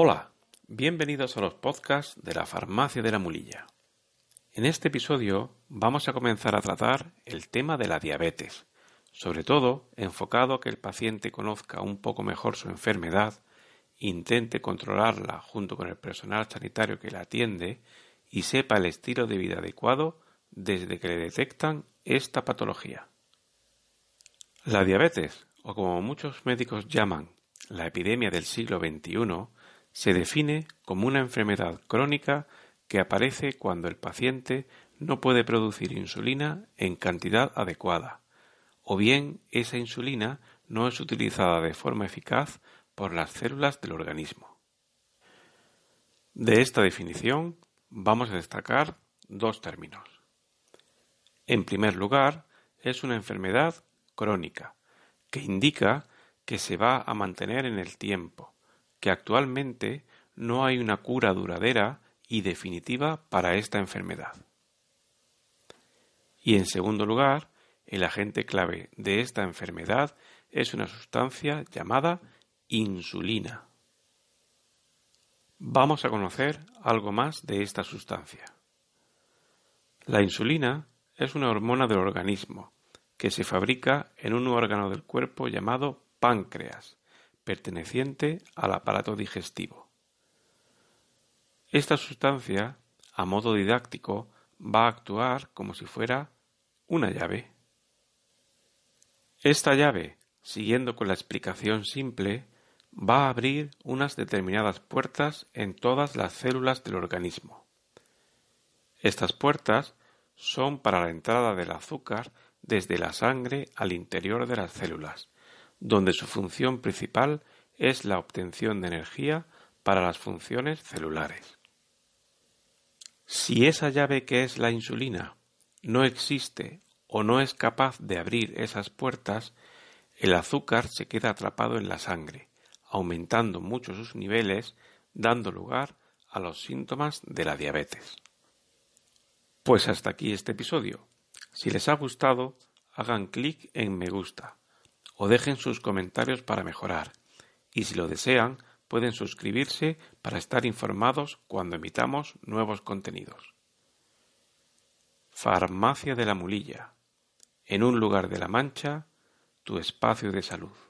Hola, bienvenidos a los podcasts de la Farmacia de la Mulilla. En este episodio vamos a comenzar a tratar el tema de la diabetes, sobre todo enfocado a que el paciente conozca un poco mejor su enfermedad, intente controlarla junto con el personal sanitario que la atiende y sepa el estilo de vida adecuado desde que le detectan esta patología. La diabetes, o como muchos médicos llaman la epidemia del siglo XXI, se define como una enfermedad crónica que aparece cuando el paciente no puede producir insulina en cantidad adecuada, o bien esa insulina no es utilizada de forma eficaz por las células del organismo. De esta definición vamos a destacar dos términos. En primer lugar, es una enfermedad crónica, que indica que se va a mantener en el tiempo, que actualmente no hay una cura duradera y definitiva para esta enfermedad. Y en segundo lugar, el agente clave de esta enfermedad es una sustancia llamada insulina. Vamos a conocer algo más de esta sustancia. La insulina es una hormona del organismo que se fabrica en un órgano del cuerpo llamado páncreas, perteneciente al aparato digestivo. Esta sustancia, a modo didáctico, va a actuar como si fuera una llave. Esta llave, siguiendo con la explicación simple, va a abrir unas determinadas puertas en todas las células del organismo. Estas puertas son para la entrada del azúcar desde la sangre al interior de las células, donde su función principal es la obtención de energía para las funciones celulares. Si esa llave que es la insulina no existe o no es capaz de abrir esas puertas, el azúcar se queda atrapado en la sangre, aumentando mucho sus niveles, dando lugar a los síntomas de la diabetes. Pues hasta aquí este episodio. Si les ha gustado, hagan clic en me gusta o dejen sus comentarios para mejorar. Y si lo desean, pueden suscribirse para estar informados cuando emitamos nuevos contenidos. Farmacia de la Mulilla. En un lugar de la Mancha, tu espacio de salud.